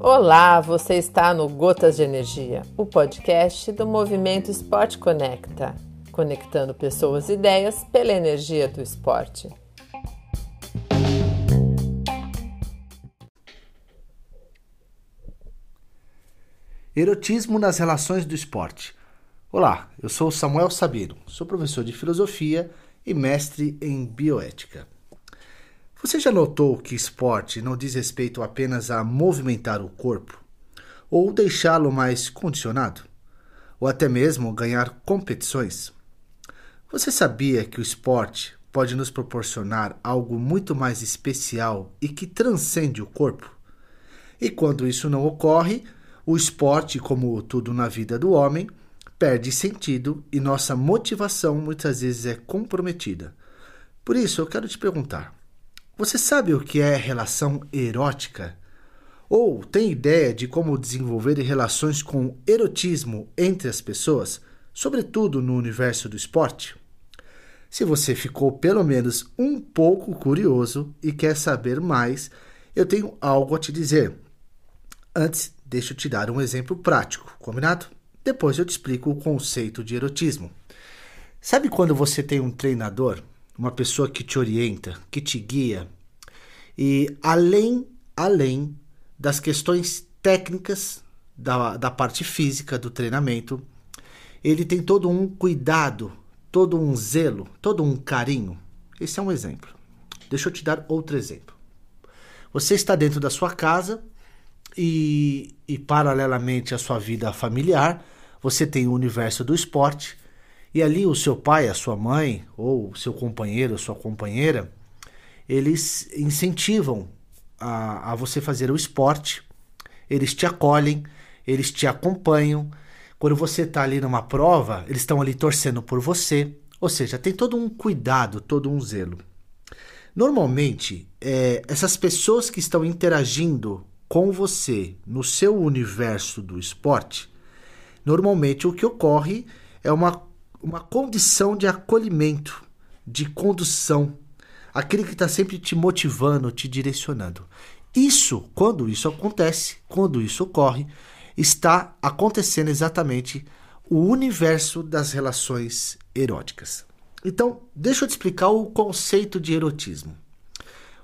Olá, você está no Gotas de Energia, o podcast do Movimento Esporte Conecta, conectando pessoas e ideias pela energia do esporte. Erotismo nas relações do esporte. Olá, eu sou Samuel Sabino, sou professor de filosofia e mestre em bioética. Você já notou que esporte não diz respeito apenas a movimentar o corpo ou deixá-lo mais condicionado, ou até mesmo ganhar competições? Você sabia que o esporte pode nos proporcionar algo muito mais especial e que transcende o corpo? E quando isso não ocorre, o esporte, como tudo na vida do homem, perde sentido e nossa motivação muitas vezes é comprometida. Por isso, eu quero te perguntar: você sabe o que é relação erótica? Ou tem ideia de como desenvolver relações com erotismo entre as pessoas, sobretudo no universo do esporte? Se você ficou pelo menos um pouco curioso e quer saber mais, eu tenho algo a te dizer. Antes, deixa eu te dar um exemplo prático, combinado? Depois eu te explico o conceito de erotismo. Sabe quando você tem um treinador uma pessoa que te orienta, que te guia. E além, além das questões técnicas da, da parte física do treinamento, ele tem todo um cuidado, todo um zelo, todo um carinho. Esse é um exemplo. Deixa eu te dar outro exemplo. Você está dentro da sua casa e, e paralelamente à sua vida familiar, você tem o universo do esporte e ali o seu pai, a sua mãe, ou seu companheiro, sua companheira, eles incentivam a, a você fazer o esporte, eles te acolhem, eles te acompanham. Quando você está ali numa prova, eles estão ali torcendo por você. Ou seja, tem todo um cuidado, todo um zelo. Normalmente, é, essas pessoas que estão interagindo com você no seu universo do esporte, normalmente o que ocorre é uma uma condição de acolhimento, de condução, aquele que está sempre te motivando, te direcionando. Isso, quando isso acontece, quando isso ocorre, está acontecendo exatamente o universo das relações eróticas. Então, deixa eu te explicar o conceito de erotismo.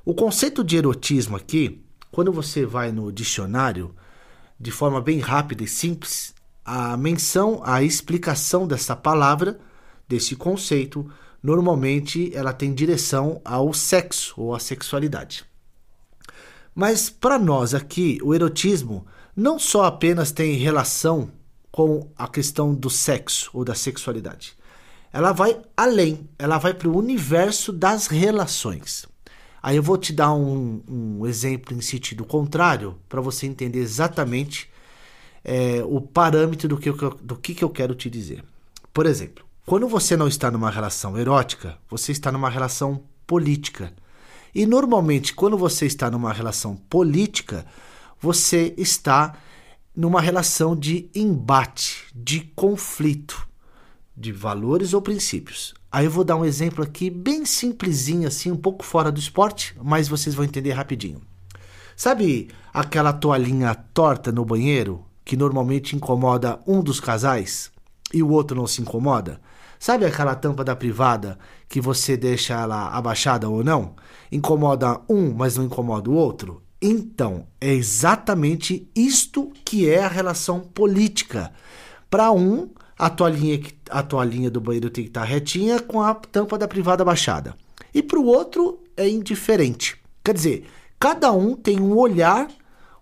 O conceito de erotismo aqui, quando você vai no dicionário, de forma bem rápida e simples, a menção, a explicação dessa palavra, desse conceito, normalmente ela tem direção ao sexo ou à sexualidade. Mas para nós aqui, o erotismo não só apenas tem relação com a questão do sexo ou da sexualidade. Ela vai além, ela vai para o universo das relações. Aí eu vou te dar um, um exemplo em sentido contrário para você entender exatamente é, o parâmetro do que, eu, do que, eu quero te dizer. Por exemplo, quando você não está numa relação erótica, você está numa relação política. E normalmente, quando você está numa relação política, você está numa relação de embate, de conflito, de valores ou princípios. Aí eu vou dar um exemplo aqui bem simplesinho, assim, um pouco fora do esporte, mas vocês vão entender rapidinho. Sabe aquela toalhinha torta no banheiro que normalmente incomoda um dos casais e o outro não se incomoda? Sabe aquela tampa da privada que você deixa ela abaixada ou não? Incomoda um, mas não incomoda o outro? Então, é exatamente isto que é a relação política. Para um, a toalhinha, a toalhinha do banheiro tem que estar retinha com a tampa da privada baixada. E para o outro é indiferente. Quer dizer, cada um tem um olhar,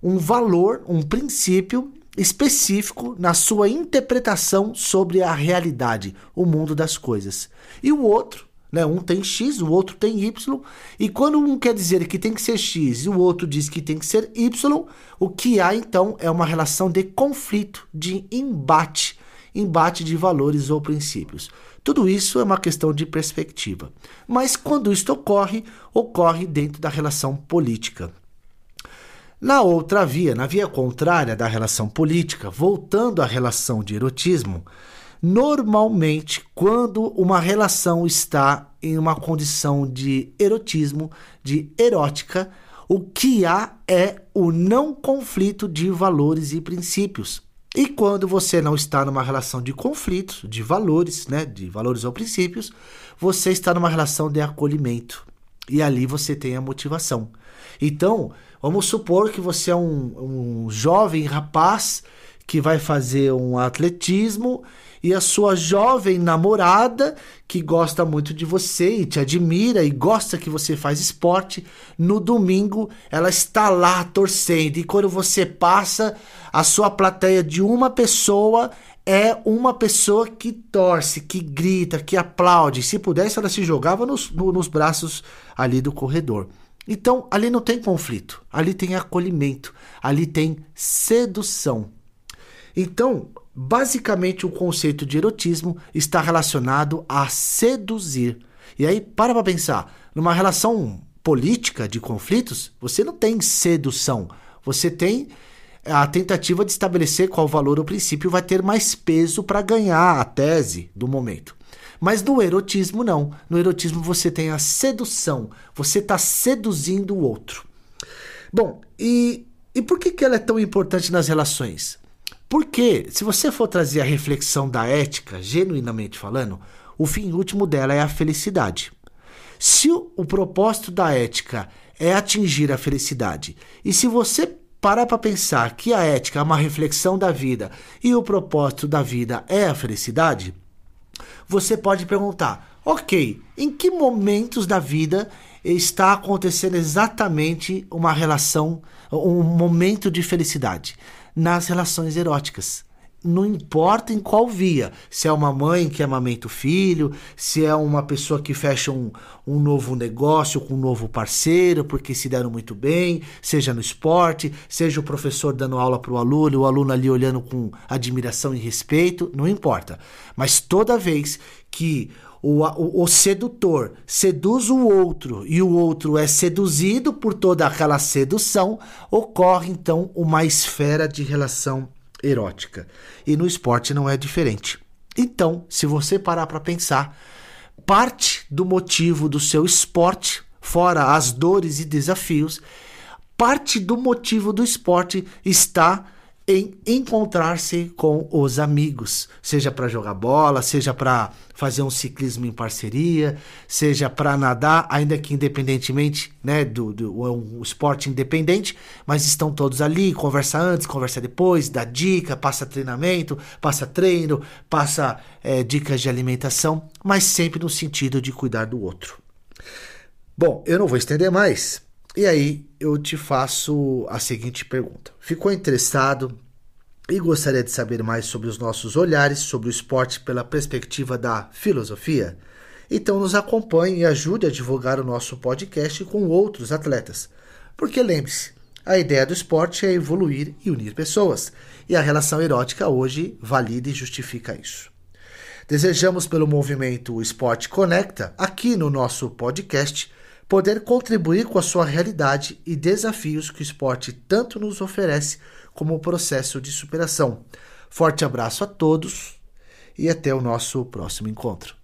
um valor, um princípio específico na sua interpretação sobre a realidade, o mundo das coisas. E o outro, né, um tem X, o outro tem Y, e quando um quer dizer que tem que ser X e o outro diz que tem que ser Y, o que há então é uma relação de conflito, de embate, embate de valores ou princípios. Tudo isso é uma questão de perspectiva. Mas quando isto ocorre, ocorre dentro da relação política. Na outra via, na via contrária da relação política, voltando à relação de erotismo, Normalmente, quando uma relação está em uma condição de erotismo, de erótica, o que há é o não conflito de valores e princípios. E quando você não está numa relação de conflito, de valores, né, de valores ou princípios, você está numa relação de acolhimento. E ali você tem a motivação. Então, vamos supor que você é um, um jovem rapaz que vai fazer um atletismo e a sua jovem namorada, que gosta muito de você e te admira e gosta que você faz esporte, no domingo ela está lá torcendo e quando você passa, a sua plateia de uma pessoa é uma pessoa que torce, que grita, que aplaude. Se pudesse, ela se jogava nos, no, nos braços ali do corredor. Então, ali não tem conflito, ali tem acolhimento, ali tem sedução. Então, basicamente, o conceito de erotismo está relacionado a seduzir. E aí, para para pensar, numa relação política de conflitos, você não tem sedução, você tem a tentativa de estabelecer qual valor ou princípio vai ter mais peso para ganhar a tese do momento. Mas no erotismo, não. No erotismo, você tem a sedução, você está seduzindo o outro. Bom, e, e por que, que ela é tão importante nas relações? Porque, se você for trazer a reflexão da ética, genuinamente falando, o fim último dela é a felicidade. Se o, o propósito da ética é atingir a felicidade, e se você parar para pensar que a ética é uma reflexão da vida e o propósito da vida é a felicidade, você pode perguntar: ok, em que momentos da vida está acontecendo exatamente uma relação, um momento de felicidade? nas relações eróticas. Não importa em qual via, se é uma mãe que amamenta o filho, se é uma pessoa que fecha um, um novo negócio com um novo parceiro porque se deram muito bem, seja no esporte, seja o professor dando aula para o aluno, o aluno ali olhando com admiração e respeito, não importa. Mas toda vez que o, o, o, sedutor seduz o outro e o outro é seduzido por toda aquela sedução, ocorre então uma esfera de relação erótica. E no esporte não é diferente. Então, se você parar para pensar, parte do motivo do seu esporte, fora as dores e desafios, parte do motivo do esporte está em encontrar-se com os amigos, seja para jogar bola, seja para fazer um ciclismo em parceria, seja para nadar, ainda que independentemente, né, do, do é um esporte independente, mas estão todos ali, conversa antes, conversa depois, dá dica, passa treinamento, passa treino, passa é, dicas de alimentação, mas sempre no sentido de cuidar do outro. Bom, eu não vou estender mais. E aí eu te faço a seguinte pergunta: ficou interessado e gostaria de saber mais sobre os nossos olhares sobre o esporte pela perspectiva da filosofia? Então nos acompanhe e ajude a divulgar o nosso podcast com outros atletas. Porque lembre-se, a ideia do esporte é evoluir e unir pessoas, e a relação erótica hoje valida e justifica isso. Desejamos pelo movimento Esporte Conecta, aqui no nosso podcast, poder contribuir com a sua realidade e desafios que o esporte tanto nos oferece como o processo de superação. Forte abraço a todos e até o nosso próximo encontro.